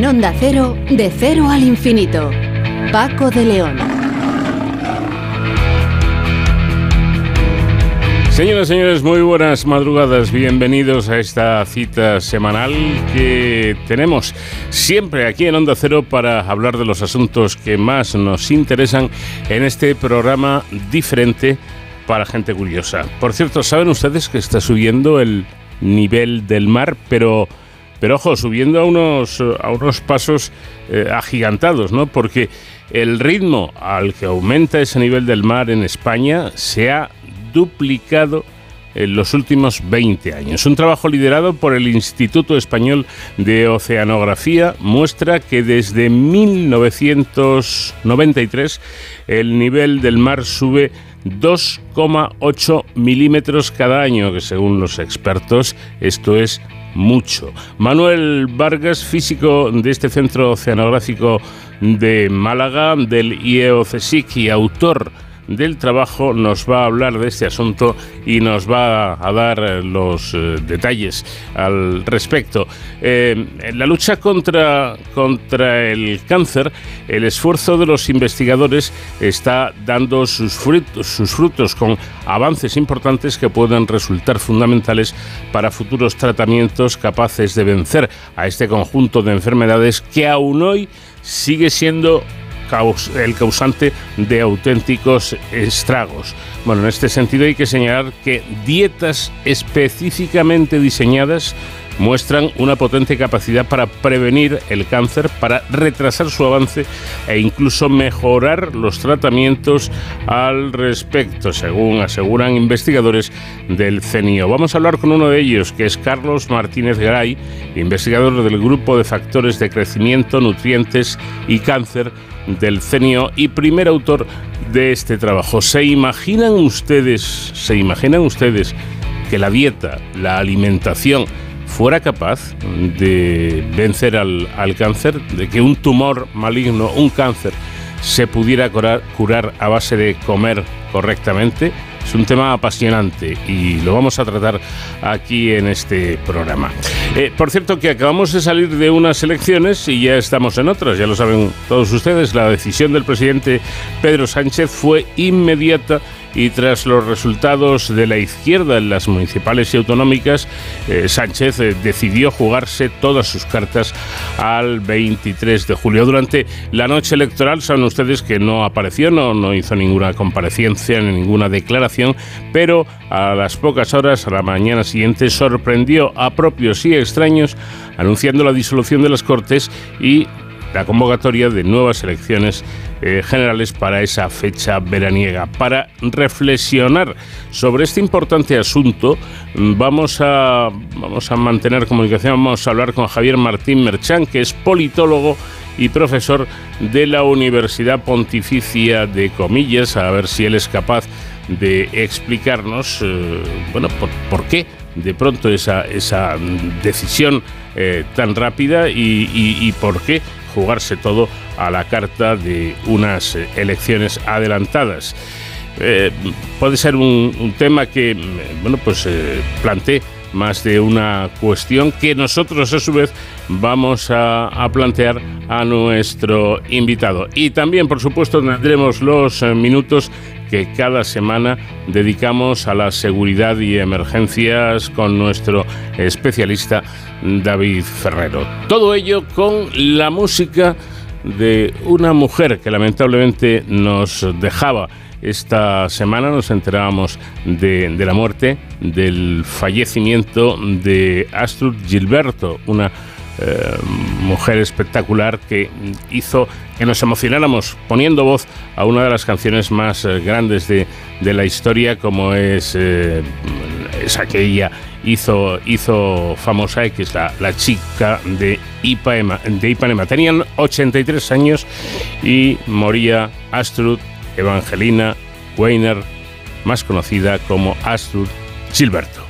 En Onda Cero, de cero al infinito. Paco de León. Señoras y señores, muy buenas madrugadas. Bienvenidos a esta cita semanal que tenemos siempre aquí en Onda Cero para hablar de los asuntos que más nos interesan en este programa diferente para gente curiosa. Por cierto, ¿saben ustedes que está subiendo el nivel del mar, pero pero ojo, subiendo a unos, a unos pasos eh, agigantados, ¿no? Porque el ritmo al que aumenta ese nivel del mar en España se ha duplicado en los últimos 20 años. Un trabajo liderado por el Instituto Español de Oceanografía muestra que desde 1993 el nivel del mar sube 2,8 milímetros cada año, que según los expertos esto es mucho. Manuel Vargas, físico de este Centro Oceanográfico de Málaga, del IEOCSIC y autor del trabajo nos va a hablar de este asunto y nos va a dar eh, los eh, detalles al respecto. Eh, en la lucha contra, contra el cáncer, el esfuerzo de los investigadores está dando sus frutos, sus frutos con avances importantes que pueden resultar fundamentales para futuros tratamientos capaces de vencer a este conjunto de enfermedades que aún hoy sigue siendo el causante de auténticos estragos. Bueno, en este sentido hay que señalar que dietas específicamente diseñadas muestran una potente capacidad para prevenir el cáncer, para retrasar su avance e incluso mejorar los tratamientos al respecto, según aseguran investigadores del CENIO. Vamos a hablar con uno de ellos, que es Carlos Martínez Garay, investigador del Grupo de Factores de Crecimiento, Nutrientes y Cáncer del CENIO y primer autor de este trabajo. ¿Se imaginan ustedes, se imaginan ustedes que la dieta, la alimentación, fuera capaz de vencer al, cáncer, de que un tumor maligno, un cáncer, se pudiera curar, curar a base de comer correctamente? Es un tema apasionante y lo vamos a tratar aquí en este programa. Eh, por cierto, que acabamos de salir de unas elecciones y ya estamos en otras, ya lo saben todos ustedes. La decisión del presidente Pedro Sánchez fue inmediata y tras los resultados de la izquierda en las municipales y autonómicas, eh, Sánchez eh, decidió jugarse todas sus cartas al 23 de julio. Durante la noche electoral saben ustedes que no apareció, no, no hizo ninguna comparecencia ni ninguna declaración, pero a las pocas horas, a la mañana siguiente, sorprendió a propios y extraños anunciando la disolución de las Cortes y la convocatoria de nuevas elecciones eh, generales para esa fecha veraniega. Para reflexionar sobre este importante asunto, mm, vamos a, vamos a mantener comunicación, vamos a hablar con Javier Martín Merchán, que es politólogo y profesor de la Universidad Pontificia de Comillas, a ver si él es capaz de explicarnos, eh, bueno, por, qué de pronto esa, esa decisión eh, tan rápida y por qué jugarse todo a la carta de unas eh, elecciones adelantadas. Eh, puede ser un, tema que mm, bueno, pues, eh, plantee más de una cuestión que nosotros a su vez vamos a, a, plantear a nuestro invitado. Y también, por supuesto, tendremos los minutos que cada semana dedicamos a la seguridad y emergencias con nuestro especialista David Ferrero. Todo ello con la música de una mujer que lamentablemente nos dejaba esta semana nos enterábamos de, la muerte, del fallecimiento de Astrud Gilberto, una eh, mujer espectacular que hizo que nos emocionáramos poniendo voz a una de las canciones más eh, grandes de, la historia, como es eh, esa que ella hizo, hizo famosa, que es la, chica de Ipanema, de Ipanema. Tenían 83 años y moría Astrud Evangelina Weiner, más conocida como Astrud Gilberto.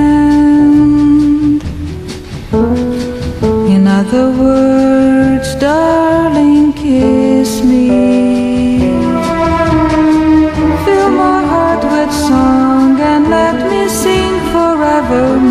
Other words, darling, kiss me. Fill my heart with song and let me sing forevermore.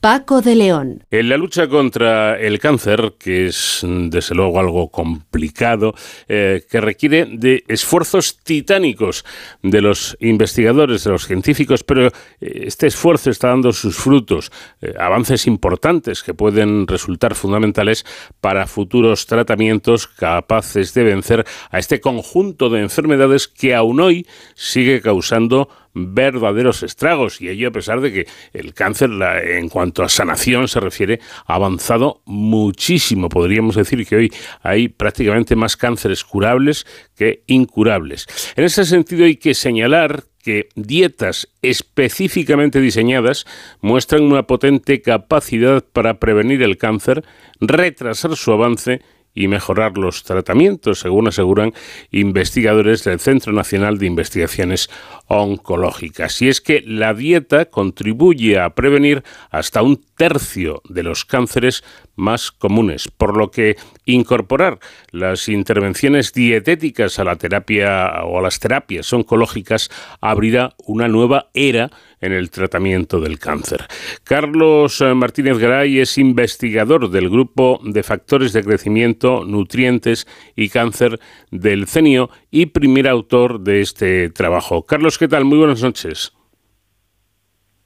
Paco de León. En la lucha contra el cáncer, que es desde luego algo complicado, eh, que requiere de esfuerzos titánicos de los investigadores, de los científicos, pero eh, este esfuerzo está dando sus frutos, eh, avances importantes que pueden resultar fundamentales para futuros tratamientos capaces de vencer a este conjunto de enfermedades que aún hoy sigue causando verdaderos estragos. Y ello a pesar de que el cáncer en cuanto a sanación se refiere ha avanzado muchísimo. Podríamos decir que hoy hay prácticamente más cánceres curables que incurables. En ese sentido hay que señalar que dietas específicamente diseñadas muestran una potente capacidad para prevenir el cáncer, retrasar su avance y mejorar los tratamientos, según aseguran investigadores del Centro Nacional de Investigaciones Oncológicas. Y es que la dieta contribuye a prevenir hasta un tercio de los cánceres más comunes, por lo que incorporar las intervenciones dietéticas a la terapia o a las terapias oncológicas abrirá una nueva era en el tratamiento del cáncer. Carlos Martínez Garay es investigador del grupo de factores de crecimiento, nutrientes y cáncer del CENIO y primer autor de este trabajo. Carlos, ¿qué tal? Muy buenas noches.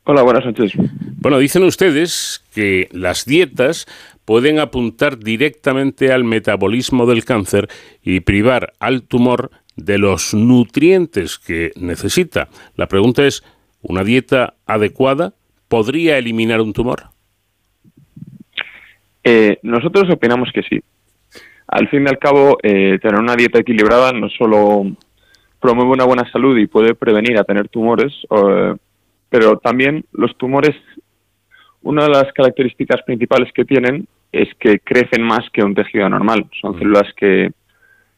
Hola, buenas noches. Bueno, dicen ustedes que las dietas pueden apuntar directamente al metabolismo del cáncer y privar al tumor de los nutrientes que necesita. La pregunta es, ¿una dieta adecuada podría eliminar un tumor? Eh, nosotros opinamos que sí. Al fin y al cabo, eh, tener una dieta equilibrada no solo promueve una buena salud y puede prevenir a tener tumores, eh, pero también los tumores, una de las características principales que tienen es que crecen más que un tejido normal. Son células que,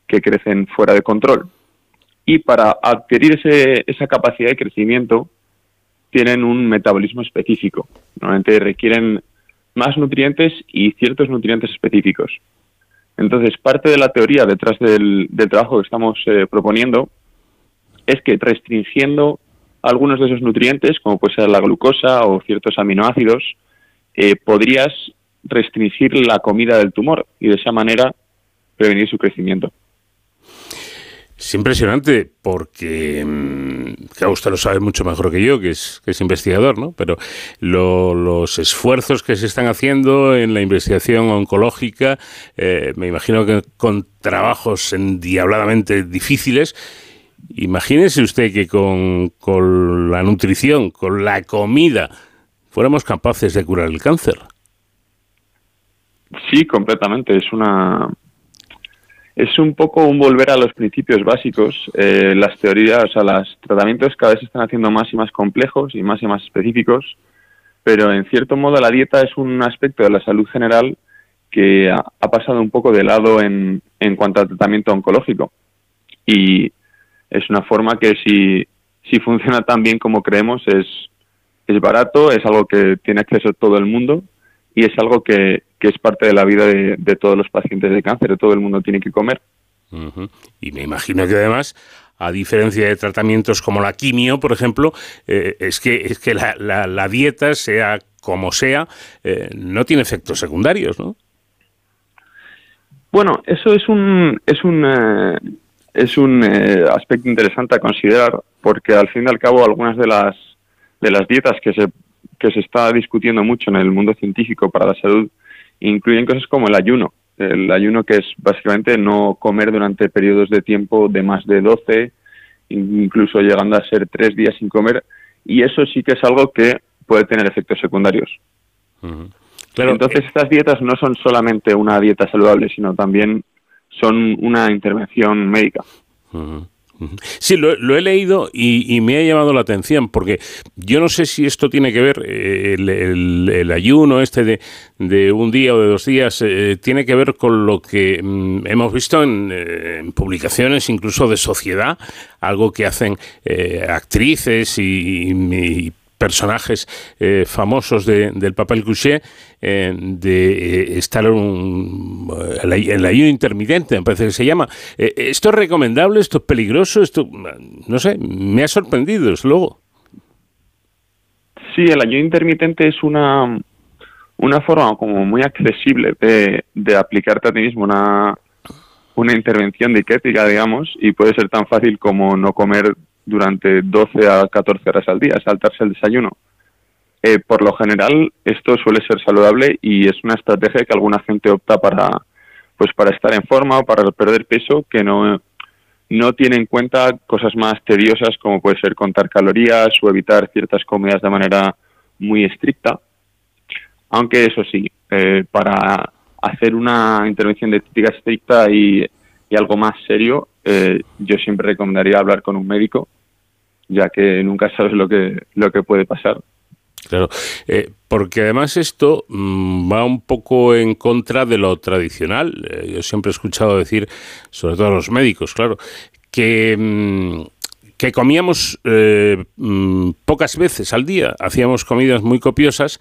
que crecen fuera de control. Y para adquirir ese, esa capacidad de crecimiento, tienen un metabolismo específico. Normalmente requieren más nutrientes y ciertos nutrientes específicos. Entonces, parte de la teoría detrás del, del trabajo que estamos eh, proponiendo es que restringiendo algunos de esos nutrientes, como puede ser la glucosa o ciertos aminoácidos, eh, podrías restringir la comida del tumor y de esa manera prevenir su crecimiento. Es impresionante porque, claro, usted lo sabe mucho mejor que yo, que es, investigador, ¿no? Pero lo, los esfuerzos que se están haciendo en la investigación oncológica, eh, me imagino que con trabajos endiabladamente difíciles, Imagínese usted que con, con la nutrición, con la comida, fuéramos capaces de curar el cáncer. Sí, completamente. Es una es un poco un volver a los principios básicos. Eh, las teorías, o sea, los tratamientos cada vez se están haciendo más y más complejos y más y más específicos, pero en cierto modo la dieta es un aspecto de la salud general que ha, pasado un poco de lado en, en cuanto al tratamiento oncológico. Y es una forma que si, si funciona tan bien como creemos, es, es barato, es algo que tiene acceso todo el mundo y es algo que, que es parte de la vida de, todos los pacientes de cáncer, todo el mundo tiene que comer. Y me imagino que además, a diferencia de tratamientos como la quimio, por ejemplo, eh, es que, es que la, la, dieta, sea como sea, eh, no tiene efectos secundarios, ¿no? Bueno, eso es un, es un, eh, es un aspecto interesante a considerar, porque al fin y al cabo algunas de las, de las dietas que se, que se está discutiendo mucho en el mundo científico para la salud incluyen cosas como el ayuno. El ayuno que es básicamente no comer durante periodos de tiempo de más de 12, incluso llegando a ser tres días sin comer. Y eso sí que es algo que puede tener efectos secundarios. Entonces eh, estas dietas no son solamente una dieta saludable, sino también son una intervención médica. Sí, lo, he leído y, me ha llamado la atención, porque yo no sé si esto tiene que ver, eh, el, ayuno este de, un día o de dos días, eh, tiene que ver con lo que mm, hemos visto en, eh, en, publicaciones incluso de sociedad, algo que hacen actrices y, y personajes eh, famosos del papel couché eh, de eh, estar en, el ayuno intermitente, me parece que se llama. ¿Esto es recomendable? ¿Esto es peligroso? Esto, no sé, me ha sorprendido, desde luego. Sí, el ayuno intermitente es una, una forma como muy accesible de, de aplicarte a ti mismo una, una intervención diquética, digamos, y puede ser tan fácil como no comer durante 12 a 14 horas al día, saltarse el desayuno. Eh, por lo general, esto suele ser saludable y es una estrategia que alguna gente opta para, pues para estar en forma o para perder peso, que no, no tiene en cuenta cosas más tediosas como puede ser contar calorías o evitar ciertas comidas de manera muy estricta. Aunque eso sí, eh, para hacer una intervención de ética estricta y, y algo más serio, eh, yo siempre recomendaría hablar con un médico ya que nunca sabes lo que, lo que puede pasar. Claro, eh, porque además esto mm, va un poco en contra de lo tradicional. Eh, yo siempre he escuchado decir, sobre todo a los médicos, claro, que mm, que comíamos eh, mm, pocas veces al día, hacíamos comidas muy copiosas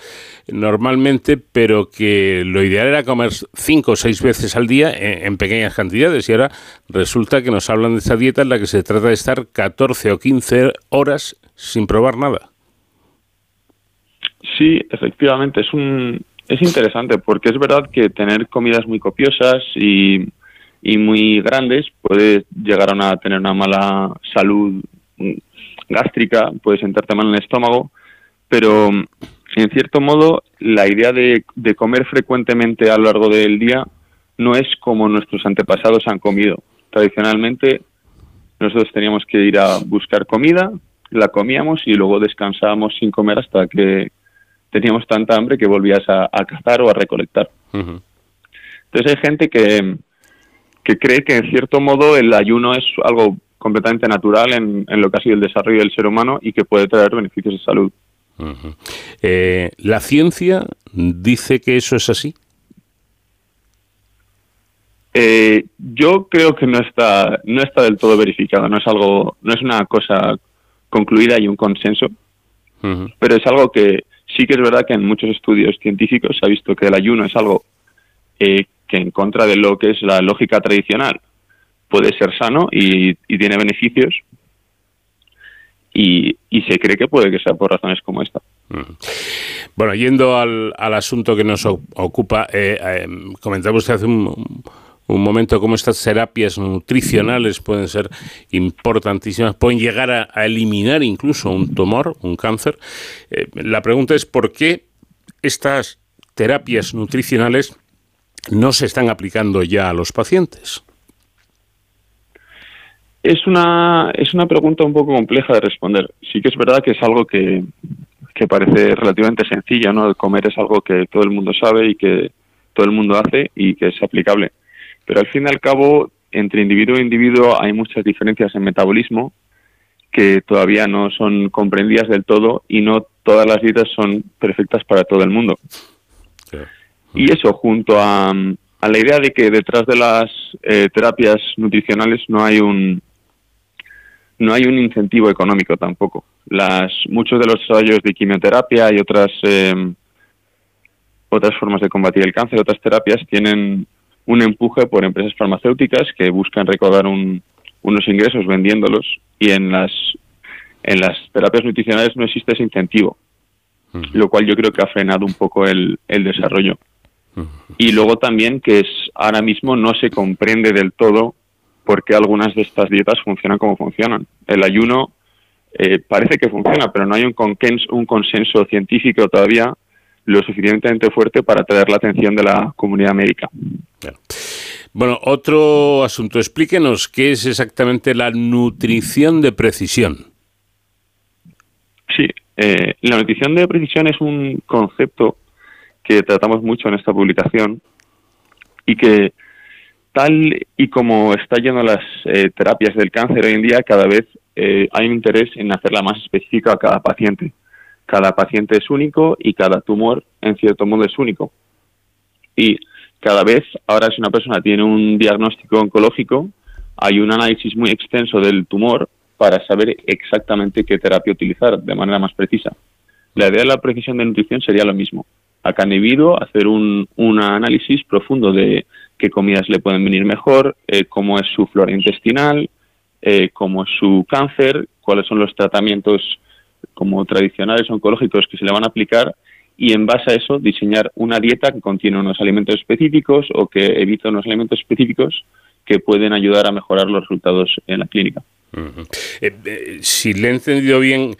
normalmente, pero que lo ideal era comer cinco o seis veces al día en, pequeñas cantidades. Y ahora resulta que nos hablan de esta dieta en la que se trata de estar 14 o 15 horas sin probar nada. Sí, efectivamente, es un es interesante porque es verdad que tener comidas muy copiosas y y muy grandes, puedes llegar a tener una mala salud gástrica, puedes sentarte mal en el estómago, pero en cierto modo la idea de, comer frecuentemente a lo largo del día no es como nuestros antepasados han comido. Tradicionalmente nosotros teníamos que ir a buscar comida, la comíamos y luego descansábamos sin comer hasta que teníamos tanta hambre que volvías a, cazar o a recolectar. Entonces hay gente que, que cree que en cierto modo el ayuno es algo completamente natural en, lo que ha sido el desarrollo del ser humano y que puede traer beneficios de salud. Eh, ¿La ciencia dice que eso es así? Eh, yo creo que no está, no está del todo verificado, no es algo, no es una cosa concluida y un consenso, pero es algo que sí que es verdad que en muchos estudios científicos se ha visto que el ayuno es algo eh, que en contra de lo que es la lógica tradicional puede ser sano y, tiene beneficios y, se cree que puede que sea por razones como esta. Bueno, yendo al, asunto que nos ocupa, eh, eh, comentaba usted hace un, momento cómo estas terapias nutricionales pueden ser importantísimas, pueden llegar a, eliminar incluso un tumor, un cáncer. Eh, la pregunta es por qué estas terapias nutricionales no se están aplicando ya a los pacientes? Es una, es una pregunta un poco compleja de responder. Sí que es verdad que es algo que, que parece relativamente sencillo, ¿no? El comer es algo que todo el mundo sabe y que todo el mundo hace y que es aplicable. Pero al fin y al cabo, entre individuo e individuo hay muchas diferencias en metabolismo que todavía no son comprendidas del todo y no todas las dietas son perfectas para todo el mundo. Y eso, junto a, la idea de que detrás de las eh, terapias nutricionales no hay un no hay un incentivo económico tampoco. Las muchos de los ensayos de quimioterapia y otras eh, otras formas de combatir el cáncer, otras terapias tienen un empuje por empresas farmacéuticas que buscan recaudar unos ingresos vendiéndolos y en las en las terapias nutricionales no existe ese incentivo, lo cual yo creo que ha frenado un poco el, el desarrollo. Y luego también que es ahora mismo no se comprende del todo por qué algunas de estas dietas funcionan como funcionan. El ayuno eh, parece que funciona, pero no hay un consenso, un consenso científico todavía lo suficientemente fuerte para atraer la atención de la comunidad médica. Bueno, otro asunto. Explíquenos qué es exactamente la nutrición de precisión. Sí, eh, la nutrición de precisión es un concepto que tratamos mucho en esta publicación y que tal y como está yendo las eh, terapias del cáncer hoy en día, cada vez eh, hay un interés en hacerla más específica a cada paciente cada paciente es único y cada tumor, en cierto modo, es único. Y cada vez, ahora si una persona tiene un diagnóstico oncológico, hay un análisis muy extenso del tumor para saber exactamente qué terapia utilizar de manera más precisa. La idea de la precisión de nutrición sería lo mismo. A cada individuo hacer un, análisis profundo de qué comidas le pueden venir mejor, eh, cómo es su flora intestinal, eh, cómo es su cáncer, cuáles son los tratamientos como tradicionales oncológicos que se le van a aplicar y en base a eso diseñar una dieta que contiene unos alimentos específicos o que evita unos alimentos específicos que pueden ayudar a mejorar los resultados en la clínica. Eh, si le he entendido bien,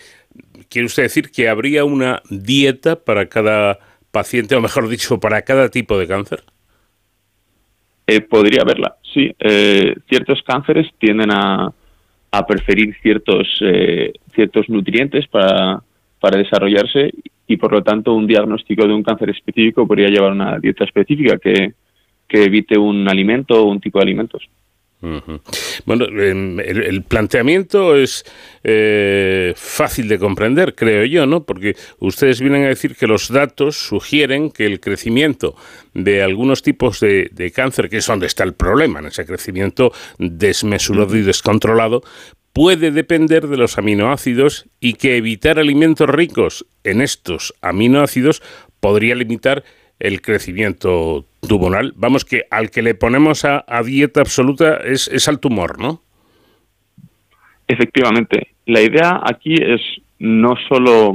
¿quiere usted decir que habría una dieta para cada paciente, o mejor dicho, para cada tipo de cáncer? Eh, podría haberla, sí. ciertos cánceres tienden a, a preferir ciertos, eh, ciertos nutrientes para, para desarrollarse y por lo tanto un diagnóstico de un cáncer específico podría llevar una dieta específica que, que evite un alimento o un tipo de alimentos. Bueno, em, el, planteamiento es eh, fácil de comprender, creo yo, ¿no? Porque ustedes vienen a decir que los datos sugieren que el crecimiento de algunos tipos de, cáncer, que es donde está el problema, en ese crecimiento desmesurado y descontrolado, puede depender de los aminoácidos y que evitar alimentos ricos en estos aminoácidos podría limitar el crecimiento tumoral. Vamos que al que le ponemos a, dieta absoluta es, es, al tumor, ¿no? Efectivamente. La idea aquí es no solo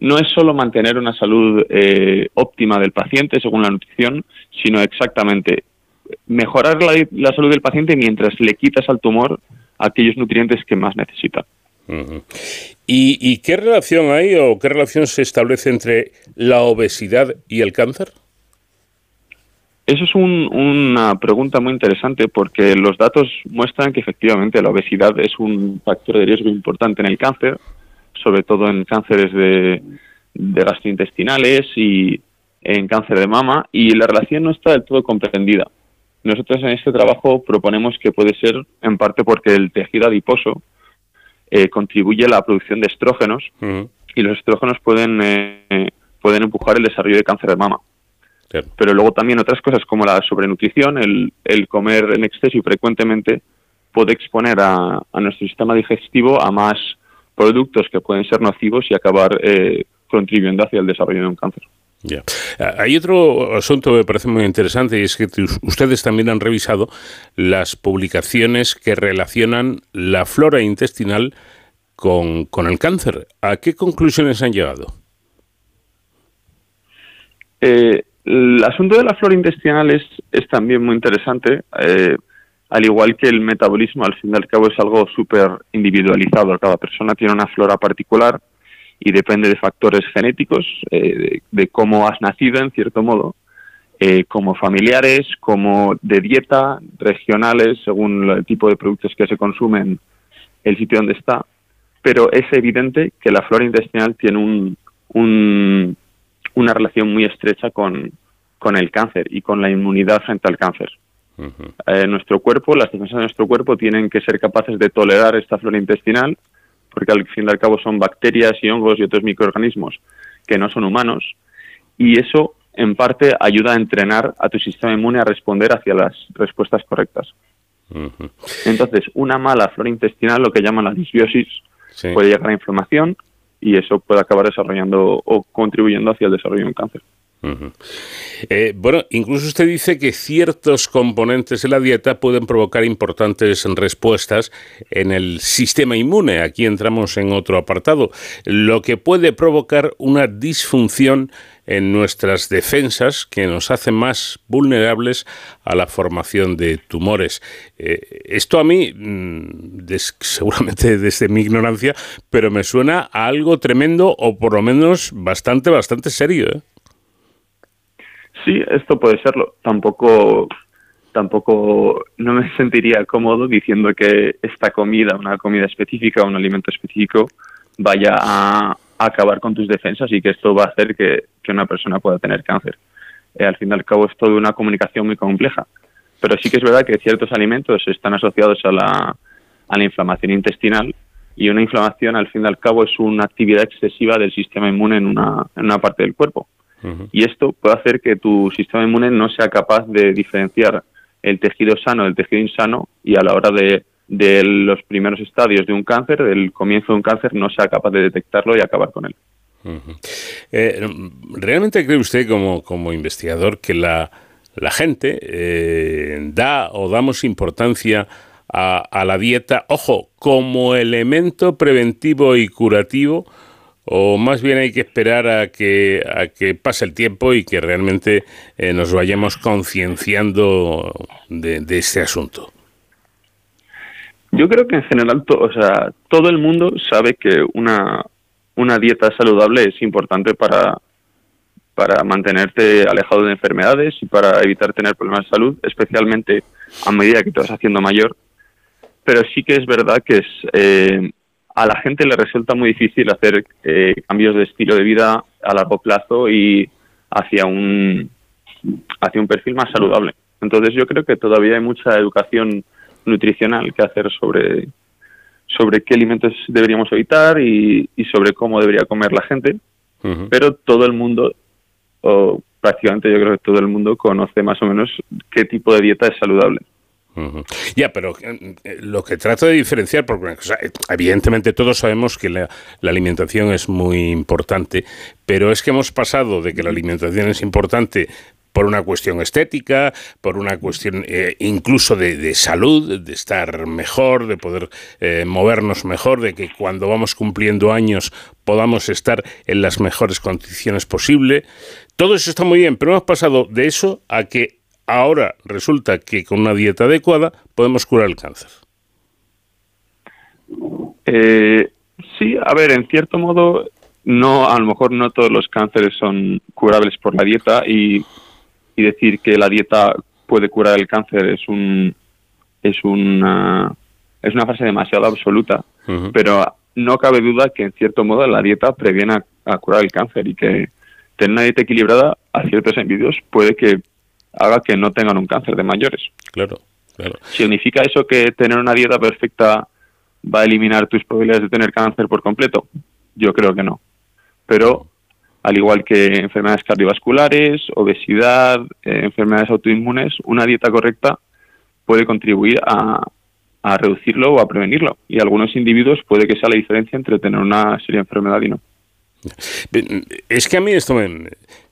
no es solo mantener una salud eh, óptima del paciente según la nutrición, sino exactamente mejorar la, la salud del paciente mientras le quitas al tumor aquellos nutrientes que más necesita. ¿Y, qué relación hay o qué relación se establece entre la obesidad y el cáncer? Eso es una pregunta muy interesante porque los datos muestran que efectivamente la obesidad es un factor de riesgo importante en el cáncer, sobre todo en cánceres de, de gastrointestinales y en cáncer de mama, y la relación no está del todo comprendida. Nosotros en este trabajo proponemos que puede ser en parte porque el tejido adiposo eh, contribuye a la producción de estrógenos y los estrógenos pueden, eh, pueden empujar el desarrollo de cáncer de mama. Pero luego también otras cosas como la sobrenutrición, el, el comer en exceso y frecuentemente puede exponer a, nuestro sistema digestivo a más productos que pueden ser nocivos y acabar eh, contribuyendo hacia el desarrollo de un cáncer. Ya. Hay otro asunto que me parece muy interesante y es que ustedes también han revisado las publicaciones que relacionan la flora intestinal con, el cáncer. ¿A qué conclusiones han llegado? Eh, el asunto de la flora intestinal es, es también muy interesante. Eh, al igual que el metabolismo, al fin y al cabo es algo súper individualizado. Cada persona tiene una flora particular y depende de factores genéticos, eh, de, cómo has nacido en cierto modo, eh, como familiares, como de dieta, regionales, según el tipo de productos que se consumen, el sitio donde está. Pero es evidente que la flora intestinal tiene un, una relación muy estrecha con, con el cáncer y con la inmunidad frente al cáncer. Eh, nuestro cuerpo, las defensas de nuestro cuerpo tienen que ser capaces de tolerar esta flora intestinal, porque al fin y al cabo son bacterias y hongos y otros microorganismos que no son humanos, y eso en parte ayuda a entrenar a tu sistema inmune a responder hacia las respuestas correctas. Entonces, una mala flora intestinal, lo que llaman la disbiosis, puede llegar a inflamación y eso puede acabar desarrollando o contribuyendo hacia el desarrollo de un cáncer. Eh, bueno, incluso usted dice que ciertos componentes de la dieta pueden provocar importantes respuestas en el sistema inmune. Aquí entramos en otro apartado, lo que puede provocar una disfunción en nuestras defensas que nos hace más vulnerables a la formación de tumores. Eh, esto a mí, mm, seguramente desde mi ignorancia, pero me suena a algo tremendo o por lo menos bastante, bastante serio. ¿eh? Sí, esto puede serlo. Tampoco, tampoco no me sentiría cómodo diciendo que esta comida, una comida específica, un alimento específico, vaya a, acabar con tus defensas y que esto va a hacer que, una persona pueda tener cáncer. Eh, al fin y al cabo es toda una comunicación muy compleja. Pero sí que es verdad que ciertos alimentos están asociados a la, a la inflamación intestinal y una inflamación al fin y al cabo es una actividad excesiva del sistema inmune en una, en una parte del cuerpo. Y esto puede hacer que tu sistema inmune no sea capaz de diferenciar el tejido sano del tejido insano y a la hora de, los primeros estadios de un cáncer, del comienzo de un cáncer, no sea capaz de detectarlo y acabar con él. Eh, ¿Realmente cree usted como, como investigador que la, la gente eh, da o damos importancia a, a, la dieta, ojo, como elemento preventivo y curativo o más bien hay que esperar a que, a que pase el tiempo y que realmente eh, nos vayamos concienciando de, este asunto? Yo creo que en general, o sea, todo el mundo sabe que una, una dieta saludable es importante para, para mantenerte alejado de enfermedades y para evitar tener problemas de salud, especialmente a medida que te vas haciendo mayor. Pero sí que es verdad que es, eh, a la gente le resulta muy difícil hacer eh, cambios de estilo de vida a largo plazo y hacia un hacia un perfil más saludable. Entonces yo creo que todavía hay mucha educación nutricional que hacer sobre sobre qué alimentos deberíamos evitar y, sobre cómo debería comer la gente, pero todo el mundo o prácticamente yo creo que todo el mundo conoce más o menos qué tipo de dieta es saludable. Ya, pero eh, eh, lo que trato de diferenciar, porque evidentemente todos sabemos que la, alimentación es muy importante, pero es que hemos pasado de que la alimentación es importante por una cuestión estética, por una cuestión eh, incluso de, salud, de estar mejor, de poder movernos mejor, de que cuando vamos cumpliendo años podamos estar en las mejores condiciones posible. Todo eso está muy bien, pero hemos pasado de eso a que ahora resulta que con una dieta adecuada podemos curar el cáncer. Eh, sí, a ver, en cierto modo, no, a lo mejor no todos los cánceres son curables por la dieta y, decir que la dieta puede curar el cáncer es un es una es una frase demasiado absoluta, pero no cabe duda que en cierto modo la dieta previene a, a, curar el cáncer y que tener una dieta equilibrada a ciertos individuos puede que haga que no tengan un cáncer de mayores. Claro, claro. ¿Significa eso que tener una dieta perfecta va a eliminar tus probabilidades de tener cáncer por completo? Yo creo que no. Pero al igual que enfermedades cardiovasculares, obesidad, eh, enfermedades autoinmunes, una dieta correcta puede contribuir a, a reducirlo o a prevenirlo. Y algunos individuos puede que sea la diferencia entre tener una seria enfermedad y no. Es que a mí esto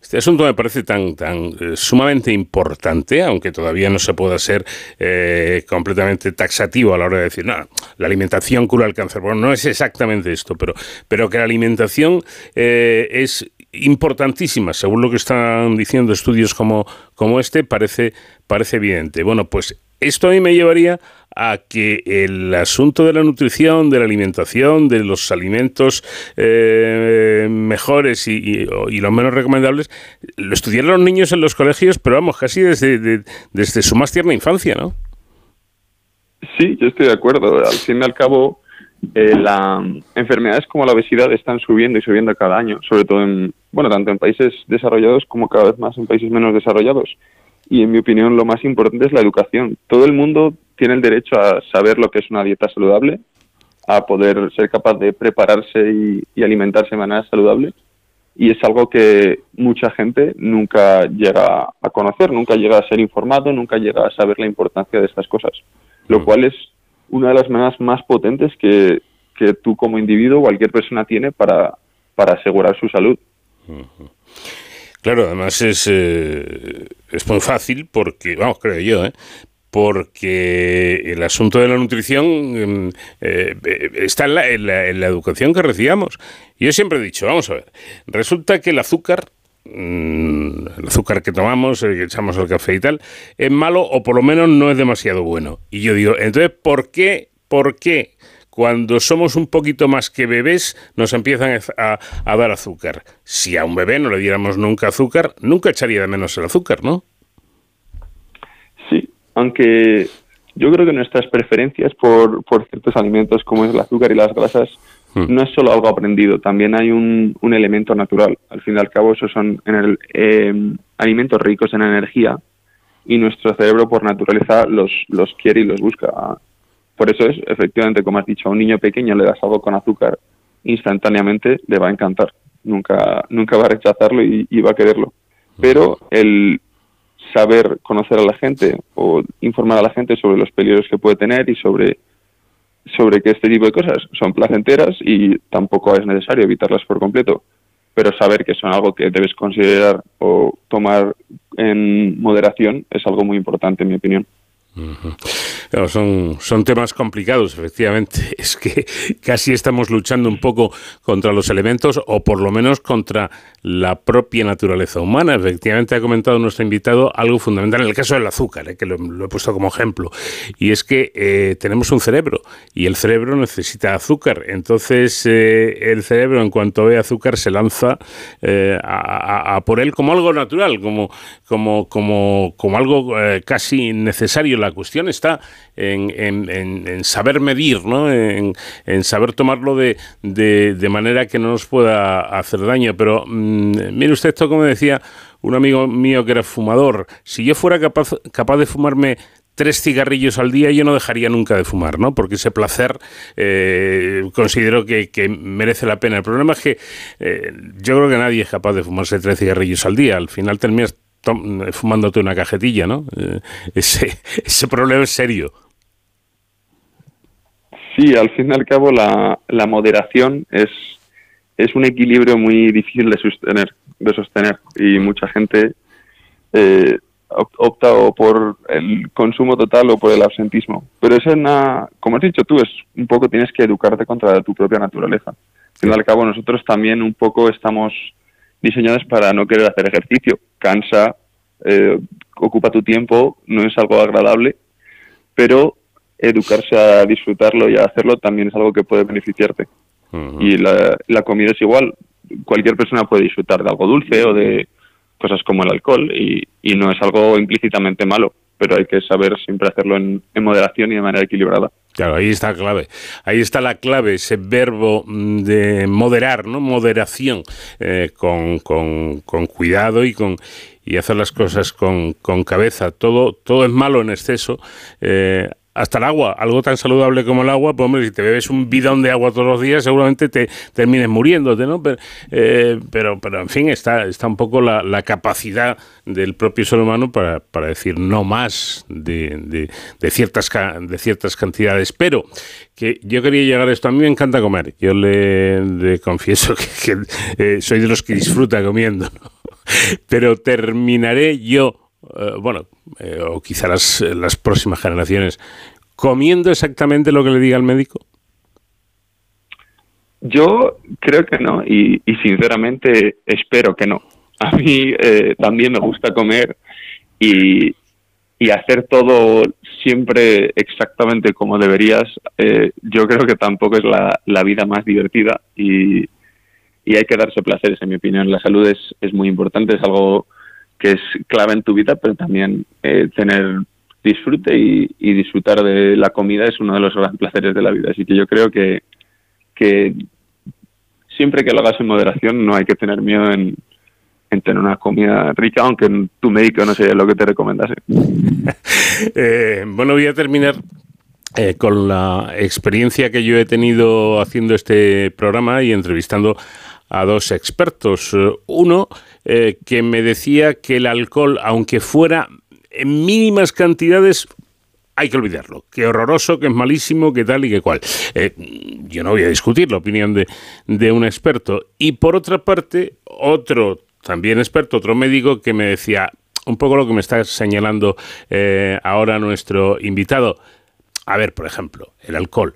este asunto me parece tan, tan eh, sumamente importante, aunque todavía no se pueda ser eh, completamente taxativo a la hora de decir, no, la alimentación cura el cáncer. Bueno, no es exactamente esto, pero, pero que la alimentación eh, es importantísima, según lo que están diciendo estudios como, como este, parece, parece evidente. Bueno, pues esto a mí me llevaría a que el asunto de la nutrición, de la alimentación, de los alimentos eh, mejores y, los menos recomendables, lo estudiaran los niños en los colegios, pero vamos, casi desde, desde su más tierna infancia, ¿no? Sí, yo estoy de acuerdo. Al fin y al cabo, eh, las enfermedades como la obesidad están subiendo y subiendo cada año, sobre todo en, bueno, tanto en países desarrollados como cada vez más en países menos desarrollados. Y en mi opinión, lo más importante es la educación. Todo el mundo tiene el derecho a saber lo que es una dieta saludable, a poder ser capaz de prepararse y, y alimentarse de manera saludable. Y es algo que mucha gente nunca llega a conocer, nunca llega a ser informado, nunca llega a saber la importancia de estas cosas lo cual es una de las maneras más potentes que, tú como individuo, cualquier persona tiene para, para asegurar su salud. Claro, además es, eh, es muy fácil porque, vamos, creo yo, ¿eh? porque el asunto de la nutrición em, eh, está en la, en, la, en la, educación que recibamos. Yo siempre he dicho, vamos a ver, resulta que el azúcar Mm, el azúcar que tomamos, el que echamos al café y tal, es malo o por lo menos no es demasiado bueno. Y yo digo, entonces, ¿por qué, por qué cuando somos un poquito más que bebés nos empiezan a, a dar azúcar? Si a un bebé no le diéramos nunca azúcar, nunca echaría de menos el azúcar, ¿no? Sí, aunque yo creo que nuestras preferencias por, por ciertos alimentos como es el azúcar y las grasas Hmm. no es solo algo aprendido, también hay un, un, elemento natural. Al fin y al cabo, esos son en el, eh, alimentos ricos en energía y nuestro cerebro por naturaleza los, los quiere y los busca. Por eso es, efectivamente, como has dicho, a un niño pequeño le das algo con azúcar, instantáneamente le va a encantar. Nunca, nunca va a rechazarlo y, y va a quererlo. Pero el saber conocer a la gente o informar a la gente sobre los peligros que puede tener y sobre sobre que este tipo de cosas son placenteras y tampoco es necesario evitarlas por completo, pero saber que son algo que debes considerar o tomar en moderación es algo muy importante, en mi opinión son, son temas complicados, efectivamente. Es que casi estamos luchando un poco contra los elementos o por lo menos contra la propia naturaleza humana. Efectivamente ha comentado nuestro invitado algo fundamental en el caso del azúcar, eh, que lo, he puesto como ejemplo, y es que eh, tenemos un cerebro y el cerebro necesita azúcar. Entonces eh, el cerebro en cuanto ve azúcar se lanza a, a, por él como algo natural, como, como, como, como algo casi necesario la cuestión está en, saber medir, ¿no? en, saber tomarlo de, manera que no nos pueda hacer daño. Pero mm, mire usted esto, como decía un amigo mío que era fumador, si yo fuera capaz, capaz de fumarme tres cigarrillos al día, yo no dejaría nunca de fumar, ¿no? Porque ese placer eh, considero que, merece la pena. El problema es que eh, yo creo que nadie es capaz de fumarse tres cigarrillos al día. Al final terminas fumándote una cajetilla, ¿no? Eh, ese, ese problema es serio. Sí, al fin y al cabo la, la moderación es, es un equilibrio muy difícil de sostener, de sostener y mucha gente eh, opta o por el consumo total o por el absentismo. Pero eso, una, como has dicho tú, es un poco tienes que educarte contra tu propia naturaleza. Al fin y al cabo nosotros también un poco estamos diseñadas para no querer hacer ejercicio. Cansa, eh, ocupa tu tiempo, no es algo agradable, pero educarse a disfrutarlo y a hacerlo también es algo que puede beneficiarte. Y la, la, comida es igual. Cualquier persona puede disfrutar de algo dulce o de cosas como el alcohol y, y no es algo implícitamente malo, pero hay que saber siempre hacerlo en moderación y de manera equilibrada. Claro, ahí está la clave. Ahí está la clave, ese verbo mm, de moderar, ¿no? Moderación, eh, con, con, cuidado y con y hacer las cosas con, con cabeza. Todo, todo es malo en exceso. Eh, hasta el agua, algo tan saludable como el agua, pues hombre, si te bebes un bidón de agua todos los días, seguramente te termines muriéndote, ¿no? Pero, eh, pero, en fin, está, está un poco la, capacidad del propio ser humano para, para decir no más de, de, ciertas, de ciertas cantidades. Pero que yo quería llegar a esto, a mí me encanta comer, yo le, confieso que, eh, soy de los que disfruta comiendo, pero terminaré yo bueno, eh, o quizá las, las próximas generaciones, comiendo exactamente lo que le diga el médico? Yo creo que no y, sinceramente espero que no. A mí eh, también me gusta comer y, y hacer todo siempre exactamente como deberías, eh, yo creo que tampoco es la, la vida más divertida y, y, hay que darse placeres, en mi opinión. La salud es, es muy importante, es algo es clave en tu vida, pero también eh, tener disfrute y, disfrutar de la comida es uno de los grandes placeres de la vida. Así que yo creo que, siempre que lo hagas en moderación no hay que tener miedo en, en tener una comida rica, aunque tu médico no sea lo que te recomendase. eh, bueno, voy a terminar eh, con la experiencia que yo he tenido haciendo este programa y entrevistando a dos expertos. Uno eh, que me decía que el alcohol, aunque fuera en mínimas cantidades, hay que olvidarlo. Qué horroroso, que es malísimo, que tal y que cual. Eh, yo no voy a discutir la opinión de, de un experto. Y por otra parte, otro también experto, otro médico que me decía un poco lo que me está señalando eh, ahora nuestro invitado. A ver, por ejemplo, el alcohol.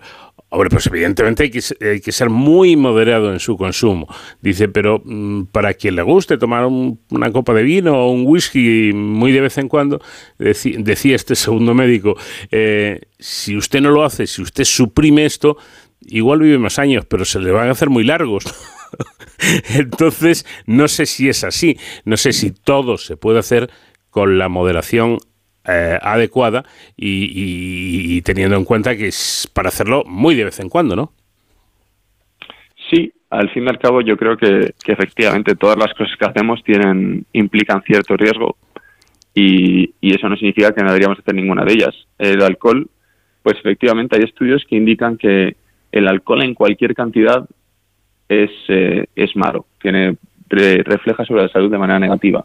Hombre, pues evidentemente hay que, hay que, ser muy moderado en su consumo. Dice, pero mm, para quien le guste tomar una copa de vino o un whisky muy de vez en cuando, decía este segundo médico, eh, si usted no lo hace, si usted suprime esto, igual vive más años, pero se le van a hacer muy largos. Entonces, no sé si es así, no sé si todo se puede hacer con la moderación eh, adecuada y, y, teniendo en cuenta que es para hacerlo muy de vez en cuando, ¿no? Sí, al fin y al cabo yo creo que, que efectivamente todas las cosas que hacemos tienen implican cierto riesgo y, y, eso no significa que no deberíamos hacer ninguna de ellas. El alcohol, pues efectivamente hay estudios que indican que el alcohol en cualquier cantidad es, eh, es malo, tiene, refleja sobre la salud de manera negativa.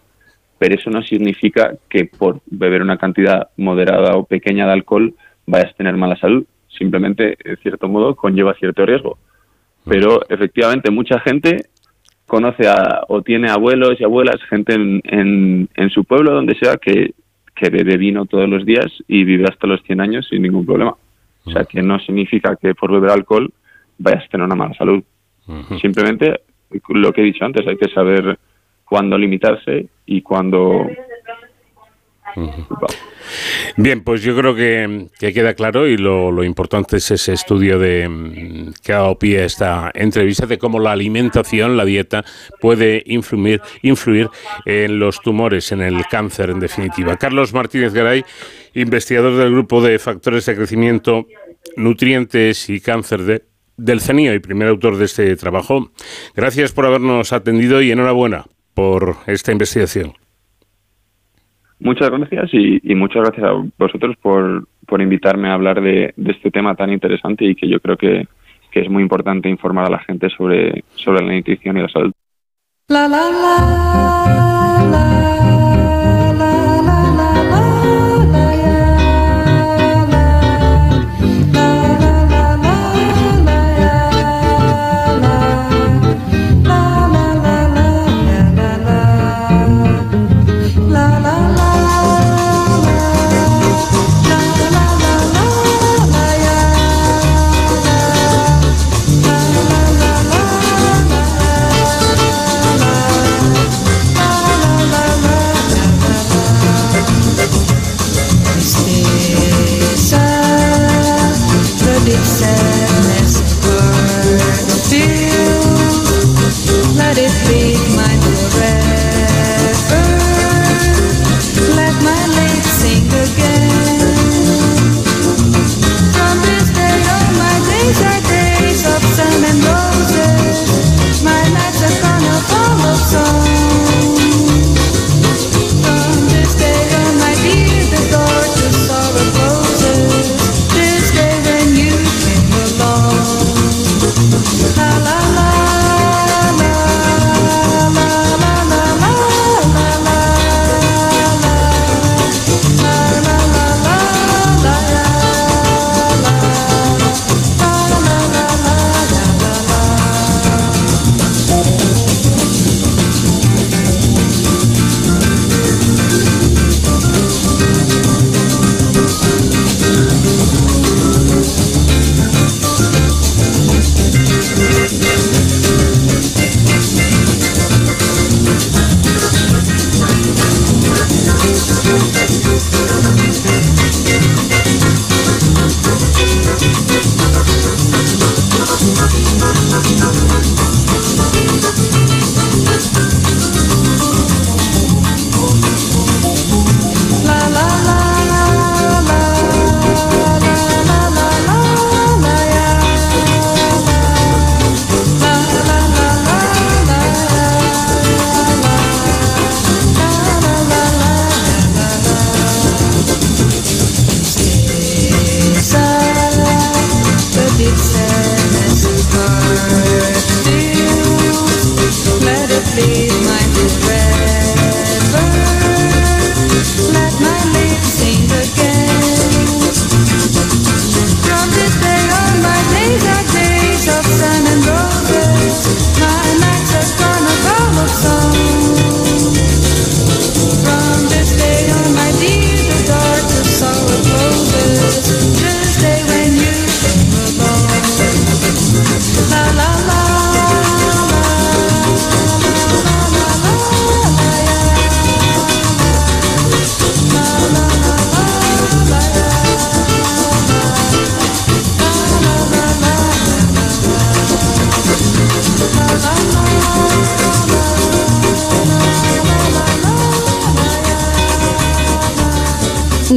Pero eso no significa que por beber una cantidad moderada o pequeña de alcohol vayas a tener mala salud. Simplemente, de cierto modo, conlleva cierto riesgo. Pero efectivamente, mucha gente conoce a, o tiene abuelos y abuelas, gente en, en, en su pueblo, donde sea, que, que bebe vino todos los días y vive hasta los 100 años sin ningún problema. O sea, que no significa que por beber alcohol vayas a tener una mala salud. Simplemente lo que he dicho antes, hay que saber cuándo limitarse y cuándo... Bien, pues yo creo que, queda claro y lo, importante es ese estudio de mm, que ha dado pie a esta entrevista de cómo la alimentación, la dieta, puede influir, influir en los tumores, en el cáncer en definitiva. Carlos Martínez Garay, investigador del grupo de factores de crecimiento, nutrientes y cáncer de del CENIO y primer autor de este trabajo. Gracias por habernos atendido y enhorabuena por esta investigación. Muchas gracias y, muchas gracias a vosotros por, por invitarme a hablar de, este tema tan interesante y que yo creo que, que, es muy importante informar a la gente sobre, sobre la nutrición y la salud. La, la, la,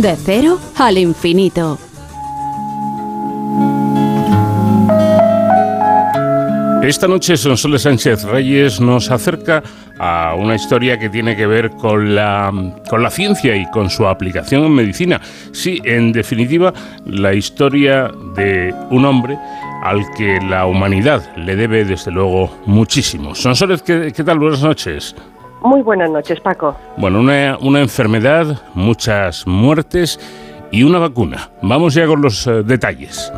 De cero al infinito. Esta noche Sonsoles Sánchez Reyes nos acerca a una historia que tiene que ver con la, con la ciencia y con su aplicación en medicina. Sí, en definitiva, la historia de un hombre al que la humanidad le debe desde luego muchísimo. Sonsoles, ¿qué, qué tal? Buenas noches. Muy buenas noches, Paco. Bueno, una, una enfermedad, muchas muertes y una vacuna. Vamos ya con los eh, detalles.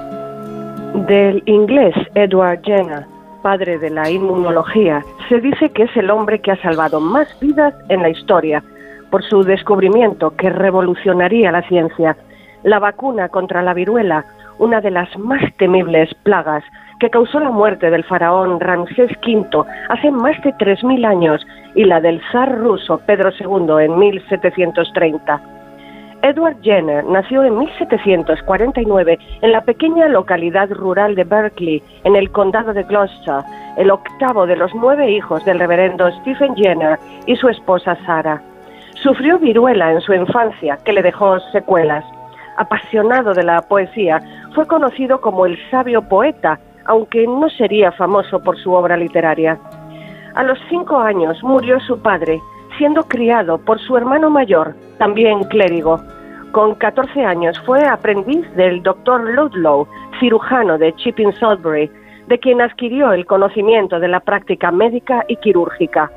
Del inglés Edward Jenner, padre de la inmunología, se dice que es el hombre que ha salvado más vidas en la historia por su descubrimiento que revolucionaría la ciencia. La vacuna contra la viruela, una de las más temibles plagas que causó la muerte del faraón Ramsés V hace más de 3.000 años y la del zar ruso Pedro II en 1730. Edward Jenner nació en 1749 en la pequeña localidad rural de Berkeley, en el condado de Gloucester, el octavo de los nueve hijos del reverendo Stephen Jenner y su esposa Sarah. Sufrió viruela en su infancia, que le dejó secuelas. Apasionado de la poesía, fue conocido como el sabio poeta, aunque no sería famoso por su obra literaria. A los cinco años murió su padre, siendo criado por su hermano mayor, también clérigo. Con 14 años fue aprendiz del doctor Ludlow, cirujano de Chipping Salisbury, de quien adquirió el conocimiento de la práctica médica y quirúrgica.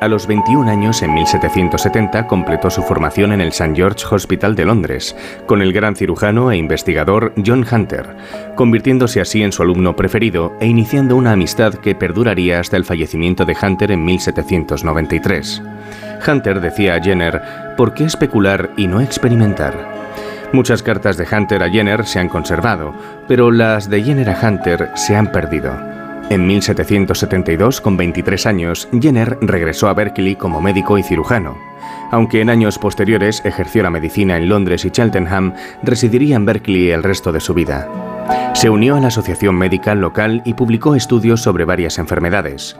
A los 21 años, en 1770, completó su formación en el St. George Hospital de Londres, con el gran cirujano e investigador John Hunter, convirtiéndose así en su alumno preferido e iniciando una amistad que perduraría hasta el fallecimiento de Hunter en 1793. Hunter decía a Jenner, ¿por qué especular y no experimentar? Muchas cartas de Hunter a Jenner se han conservado, pero las de Jenner a Hunter se han perdido. En 1772, con 23 años, Jenner regresó a Berkeley como médico y cirujano. Aunque en años posteriores ejerció la medicina en Londres y Cheltenham, residiría en Berkeley el resto de su vida. Se unió a la Asociación Médica local y publicó estudios sobre varias enfermedades.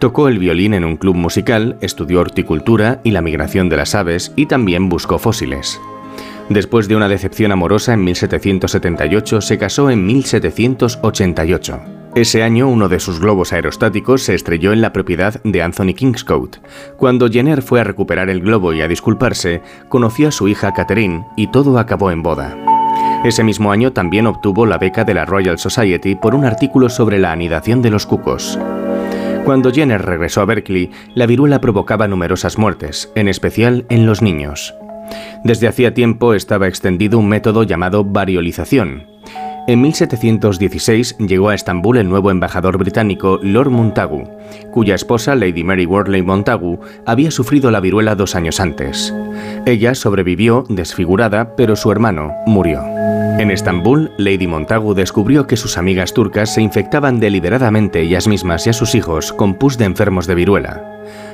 Tocó el violín en un club musical, estudió horticultura y la migración de las aves y también buscó fósiles. Después de una decepción amorosa en 1778, se casó en 1788. Ese año uno de sus globos aerostáticos se estrelló en la propiedad de Anthony Kingscote. Cuando Jenner fue a recuperar el globo y a disculparse, conoció a su hija Catherine y todo acabó en boda. Ese mismo año también obtuvo la beca de la Royal Society por un artículo sobre la anidación de los cucos. Cuando Jenner regresó a Berkeley, la viruela provocaba numerosas muertes, en especial en los niños. Desde hacía tiempo estaba extendido un método llamado variolización, en 1716 llegó a Estambul el nuevo embajador británico Lord Montagu, cuya esposa Lady Mary Wortley Montagu había sufrido la viruela dos años antes. Ella sobrevivió desfigurada, pero su hermano murió. En Estambul, Lady Montagu descubrió que sus amigas turcas se infectaban deliberadamente ellas mismas y a sus hijos con pus de enfermos de viruela.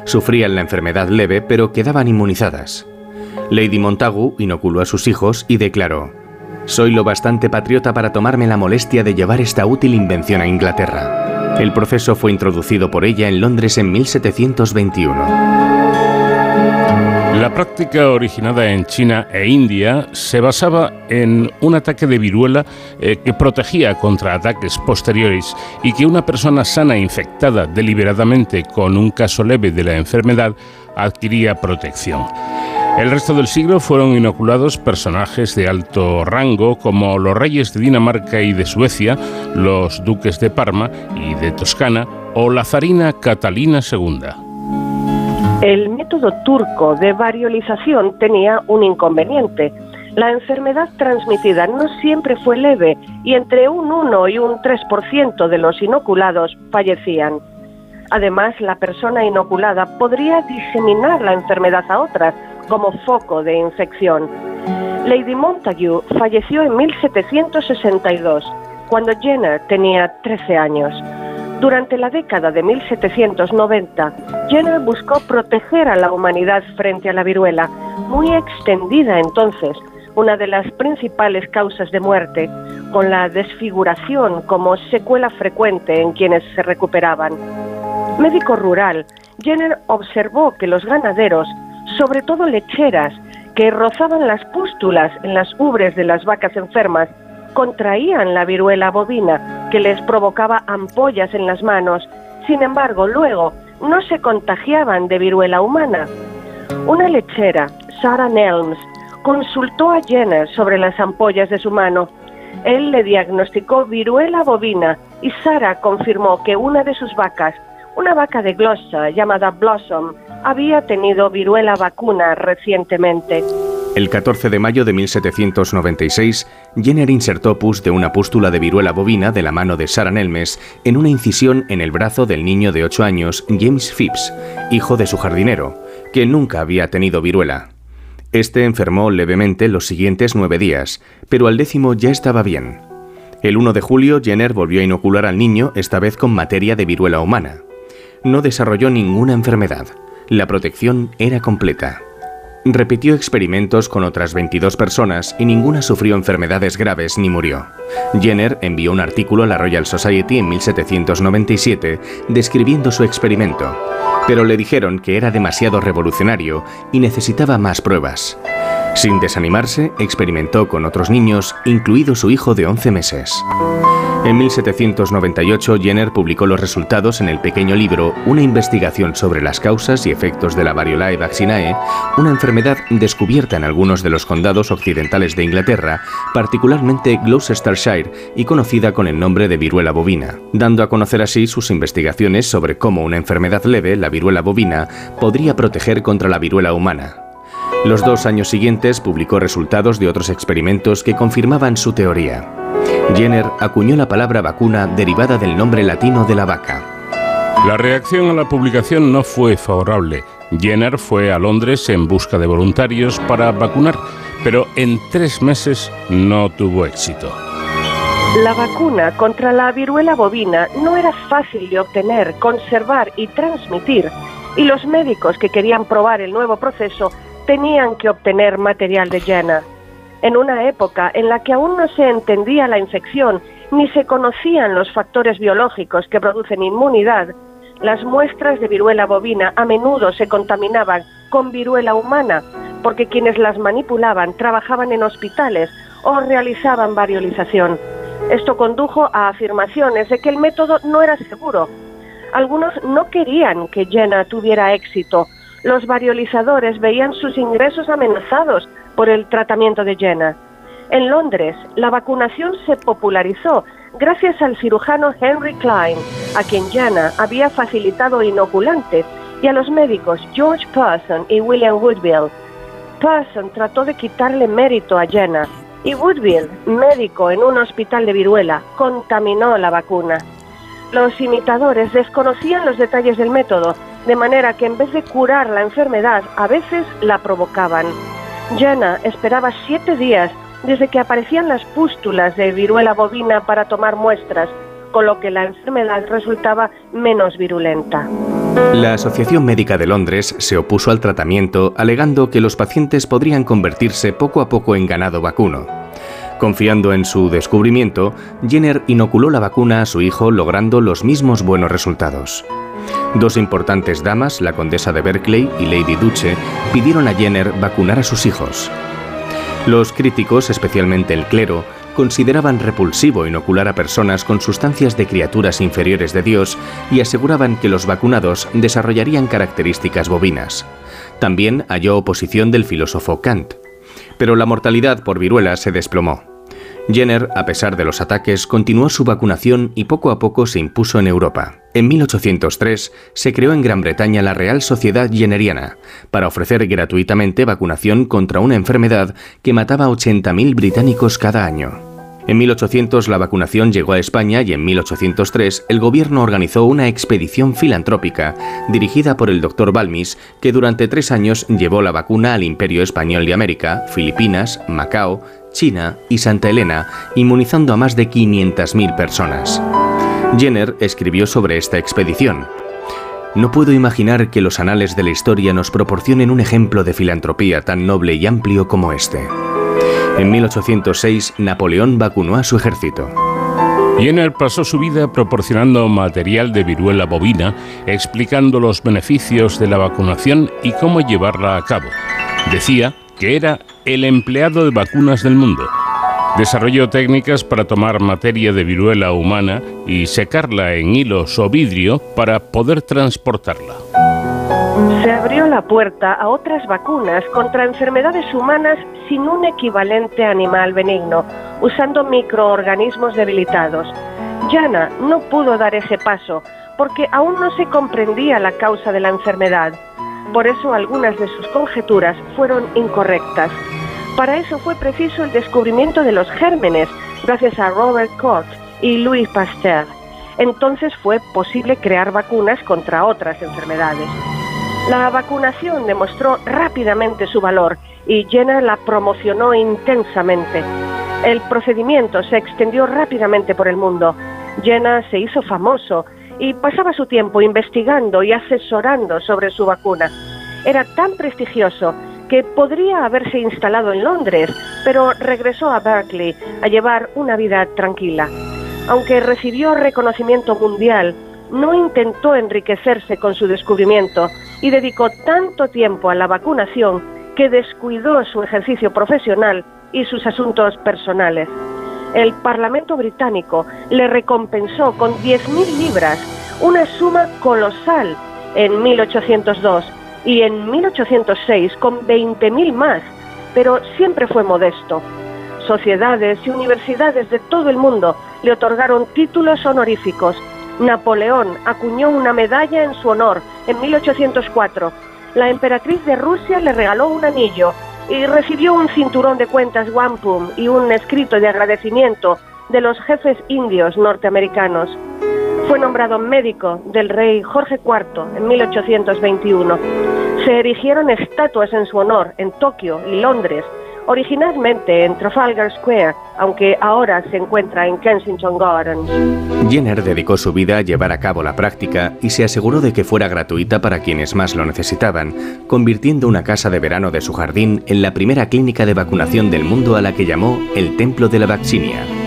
Sufrían la enfermedad leve, pero quedaban inmunizadas. Lady Montagu inoculó a sus hijos y declaró, Soy lo bastante patriota para tomarme la molestia de llevar esta útil invención a Inglaterra. El proceso fue introducido por ella en Londres en 1721. La práctica originada en China e India se basaba en un ataque de viruela eh, que protegía contra ataques posteriores y que una persona sana infectada deliberadamente con un caso leve de la enfermedad adquiría protección. El resto del siglo fueron inoculados personajes de alto rango como los reyes de Dinamarca y de Suecia, los duques de Parma y de Toscana o la zarina Catalina II. El método turco de variolización tenía un inconveniente. La enfermedad transmitida no siempre fue leve y entre un 1 y un 3% de los inoculados fallecían. Además, la persona inoculada podría diseminar la enfermedad a otras como foco de infección. Lady Montague falleció en 1762, cuando Jenner tenía 13 años. Durante la década de 1790, Jenner buscó proteger a la humanidad frente a la viruela, muy extendida entonces, una de las principales causas de muerte, con la desfiguración como secuela frecuente en quienes se recuperaban. Médico rural, Jenner observó que los ganaderos, sobre todo lecheras, que rozaban las pústulas en las ubres de las vacas enfermas, contraían la viruela bovina, que les provocaba ampollas en las manos. Sin embargo, luego no se contagiaban de viruela humana. Una lechera, Sarah Nelms, consultó a Jenner sobre las ampollas de su mano. Él le diagnosticó viruela bovina y Sarah confirmó que una de sus vacas, una vaca de glosa llamada Blossom, había tenido viruela vacuna recientemente. El 14 de mayo de 1796, Jenner insertó pus de una pústula de viruela bovina de la mano de Sarah Nelmes en una incisión en el brazo del niño de 8 años, James Phipps, hijo de su jardinero, que nunca había tenido viruela. Este enfermó levemente los siguientes nueve días, pero al décimo ya estaba bien. El 1 de julio, Jenner volvió a inocular al niño, esta vez con materia de viruela humana. No desarrolló ninguna enfermedad. La protección era completa. Repitió experimentos con otras 22 personas y ninguna sufrió enfermedades graves ni murió. Jenner envió un artículo a la Royal Society en 1797 describiendo su experimento, pero le dijeron que era demasiado revolucionario y necesitaba más pruebas. Sin desanimarse, experimentó con otros niños, incluido su hijo de 11 meses. En 1798, Jenner publicó los resultados en el pequeño libro Una investigación sobre las causas y efectos de la variolae vaccinae, una enfermedad descubierta en algunos de los condados occidentales de Inglaterra, particularmente Gloucestershire, y conocida con el nombre de viruela bovina, dando a conocer así sus investigaciones sobre cómo una enfermedad leve, la viruela bovina, podría proteger contra la viruela humana. Los dos años siguientes publicó resultados de otros experimentos que confirmaban su teoría. Jenner acuñó la palabra vacuna derivada del nombre latino de la vaca. La reacción a la publicación no fue favorable. Jenner fue a Londres en busca de voluntarios para vacunar, pero en tres meses no tuvo éxito. La vacuna contra la viruela bovina no era fácil de obtener, conservar y transmitir, y los médicos que querían probar el nuevo proceso tenían que obtener material de Jenner. En una época en la que aún no se entendía la infección ni se conocían los factores biológicos que producen inmunidad, las muestras de viruela bovina a menudo se contaminaban con viruela humana, porque quienes las manipulaban trabajaban en hospitales o realizaban variolización. Esto condujo a afirmaciones de que el método no era seguro. Algunos no querían que Jenna tuviera éxito los variolizadores veían sus ingresos amenazados por el tratamiento de Jenner. En Londres, la vacunación se popularizó gracias al cirujano Henry Klein, a quien Jenner había facilitado inoculantes, y a los médicos George Person y William Woodville. Person trató de quitarle mérito a Jenner, y Woodville, médico en un hospital de viruela, contaminó la vacuna. Los imitadores desconocían los detalles del método de manera que en vez de curar la enfermedad, a veces la provocaban. Jana esperaba siete días desde que aparecían las pústulas de viruela bovina para tomar muestras, con lo que la enfermedad resultaba menos virulenta. La Asociación Médica de Londres se opuso al tratamiento alegando que los pacientes podrían convertirse poco a poco en ganado vacuno. Confiando en su descubrimiento, Jenner inoculó la vacuna a su hijo logrando los mismos buenos resultados. Dos importantes damas, la condesa de Berkeley y Lady Duche, pidieron a Jenner vacunar a sus hijos. Los críticos, especialmente el clero, consideraban repulsivo inocular a personas con sustancias de criaturas inferiores de Dios y aseguraban que los vacunados desarrollarían características bovinas. También halló oposición del filósofo Kant. Pero la mortalidad por viruela se desplomó. Jenner, a pesar de los ataques, continuó su vacunación y poco a poco se impuso en Europa. En 1803 se creó en Gran Bretaña la Real Sociedad Jenneriana para ofrecer gratuitamente vacunación contra una enfermedad que mataba a 80.000 británicos cada año. En 1800 la vacunación llegó a España y en 1803 el gobierno organizó una expedición filantrópica dirigida por el doctor Balmis que durante tres años llevó la vacuna al Imperio Español de América, Filipinas, Macao, China y Santa Elena, inmunizando a más de 500.000 personas. Jenner escribió sobre esta expedición. No puedo imaginar que los anales de la historia nos proporcionen un ejemplo de filantropía tan noble y amplio como este. En 1806, Napoleón vacunó a su ejército. Jenner pasó su vida proporcionando material de viruela bovina, explicando los beneficios de la vacunación y cómo llevarla a cabo. Decía que era el empleado de vacunas del mundo. Desarrolló técnicas para tomar materia de viruela humana y secarla en hilos o vidrio para poder transportarla. Se abrió la puerta a otras vacunas contra enfermedades humanas sin un equivalente animal benigno, usando microorganismos debilitados. Jana no pudo dar ese paso porque aún no se comprendía la causa de la enfermedad. Por eso algunas de sus conjeturas fueron incorrectas. Para eso fue preciso el descubrimiento de los gérmenes, gracias a Robert Koch y Louis Pasteur. Entonces fue posible crear vacunas contra otras enfermedades. La vacunación demostró rápidamente su valor y Jenner la promocionó intensamente. El procedimiento se extendió rápidamente por el mundo. Jenner se hizo famoso y pasaba su tiempo investigando y asesorando sobre su vacuna. Era tan prestigioso que podría haberse instalado en Londres, pero regresó a Berkeley a llevar una vida tranquila. Aunque recibió reconocimiento mundial, no intentó enriquecerse con su descubrimiento y dedicó tanto tiempo a la vacunación que descuidó su ejercicio profesional y sus asuntos personales. El Parlamento británico le recompensó con 10.000 libras, una suma colosal, en 1802 y en 1806 con 20.000 más, pero siempre fue modesto. Sociedades y universidades de todo el mundo le otorgaron títulos honoríficos Napoleón acuñó una medalla en su honor en 1804. La emperatriz de Rusia le regaló un anillo y recibió un cinturón de cuentas wampum y un escrito de agradecimiento de los jefes indios norteamericanos. Fue nombrado médico del rey Jorge IV en 1821. Se erigieron estatuas en su honor en Tokio y Londres originalmente en Trafalgar Square, aunque ahora se encuentra en Kensington Gardens. Jenner dedicó su vida a llevar a cabo la práctica y se aseguró de que fuera gratuita para quienes más lo necesitaban, convirtiendo una casa de verano de su jardín en la primera clínica de vacunación del mundo a la que llamó el Templo de la Vaccinia.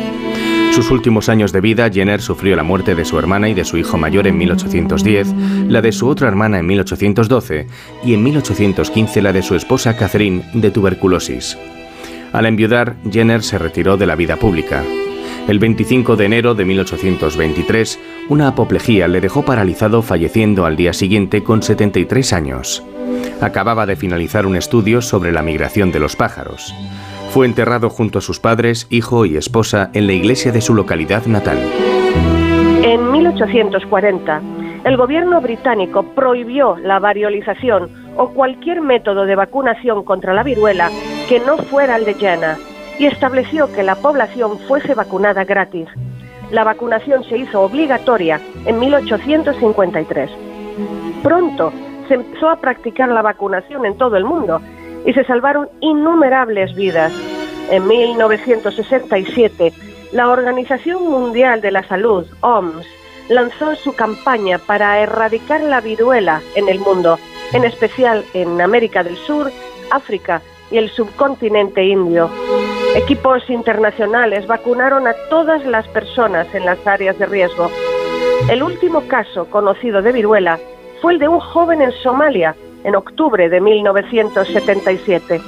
Sus últimos años de vida, Jenner sufrió la muerte de su hermana y de su hijo mayor en 1810, la de su otra hermana en 1812 y en 1815 la de su esposa Catherine de tuberculosis. Al enviudar, Jenner se retiró de la vida pública. El 25 de enero de 1823, una apoplejía le dejó paralizado falleciendo al día siguiente con 73 años. Acababa de finalizar un estudio sobre la migración de los pájaros. Fue enterrado junto a sus padres, hijo y esposa en la iglesia de su localidad natal. En 1840, el gobierno británico prohibió la variolización o cualquier método de vacunación contra la viruela que no fuera el de Jena y estableció que la población fuese vacunada gratis. La vacunación se hizo obligatoria en 1853. Pronto se empezó a practicar la vacunación en todo el mundo y se salvaron innumerables vidas. En 1967, la Organización Mundial de la Salud, OMS, lanzó su campaña para erradicar la viruela en el mundo, en especial en América del Sur, África y el subcontinente indio. Equipos internacionales vacunaron a todas las personas en las áreas de riesgo. El último caso conocido de viruela fue el de un joven en Somalia en octubre de 1977.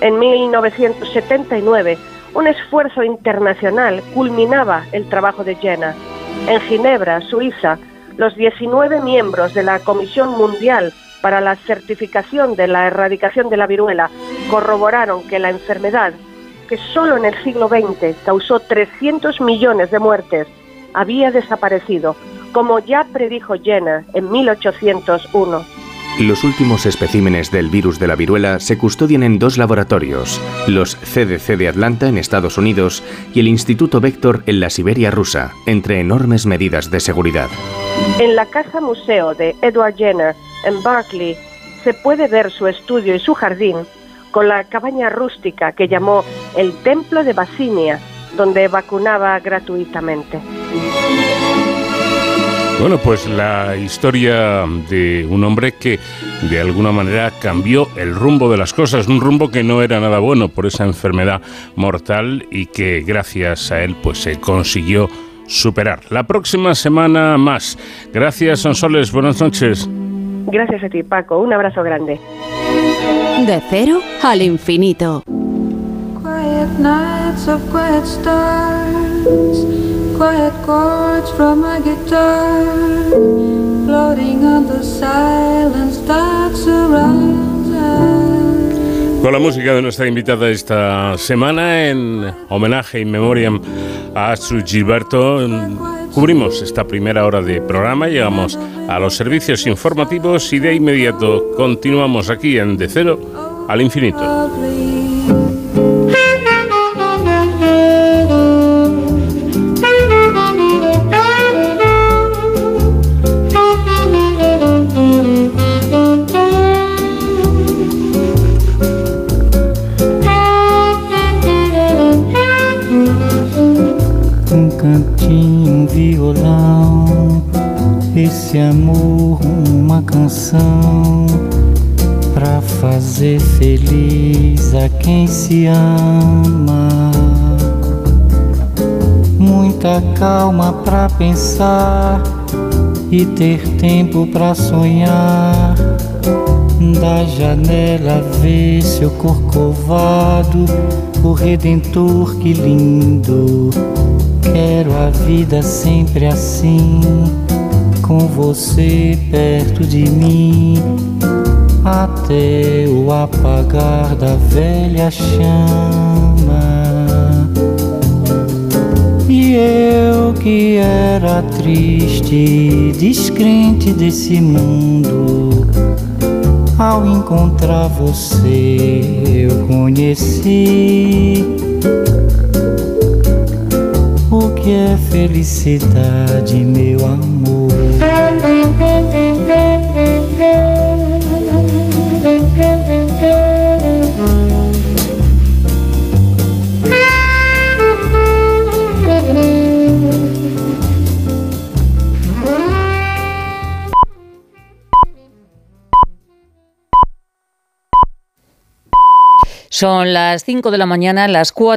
En 1979, un esfuerzo internacional culminaba el trabajo de Jenna. En Ginebra, Suiza, los 19 miembros de la Comisión Mundial para la Certificación de la Erradicación de la Viruela corroboraron que la enfermedad, que solo en el siglo XX causó 300 millones de muertes, había desaparecido, como ya predijo Jenner en 1801. Los últimos especímenes del virus de la viruela se custodian en dos laboratorios, los CDC de Atlanta en Estados Unidos y el Instituto Vector en la Siberia rusa, entre enormes medidas de seguridad. En la casa museo de Edward Jenner, en Berkeley, se puede ver su estudio y su jardín con la cabaña rústica que llamó el Templo de Basinia, donde vacunaba gratuitamente. Bueno, pues la historia de un hombre que de alguna manera cambió el rumbo de las cosas, un rumbo que no era nada bueno por esa enfermedad mortal y que gracias a él pues se consiguió superar. La próxima semana más. Gracias, Sonsoles. Buenas noches. Gracias a ti, Paco. Un abrazo grande. De cero al infinito. Quiet nights of quiet stars, quiet chords from a guitar, floating on the silence that surrounds us. Con la música de nuestra invitada esta semana, en homenaje y memoriam a Astrid Gilberto, cubrimos esta primera hora de programa, llegamos a los servicios informativos y de inmediato continuamos aquí en De Cero al Infinito. Pensar e ter tempo pra sonhar. Da janela ver seu corcovado, o redentor que lindo. Quero a vida sempre assim, com você perto de mim, até o apagar da velha chama. E eu que era triste, descrente desse mundo, ao encontrar você eu conheci o que é felicidade, meu amor. Son las 5 de la mañana, las 4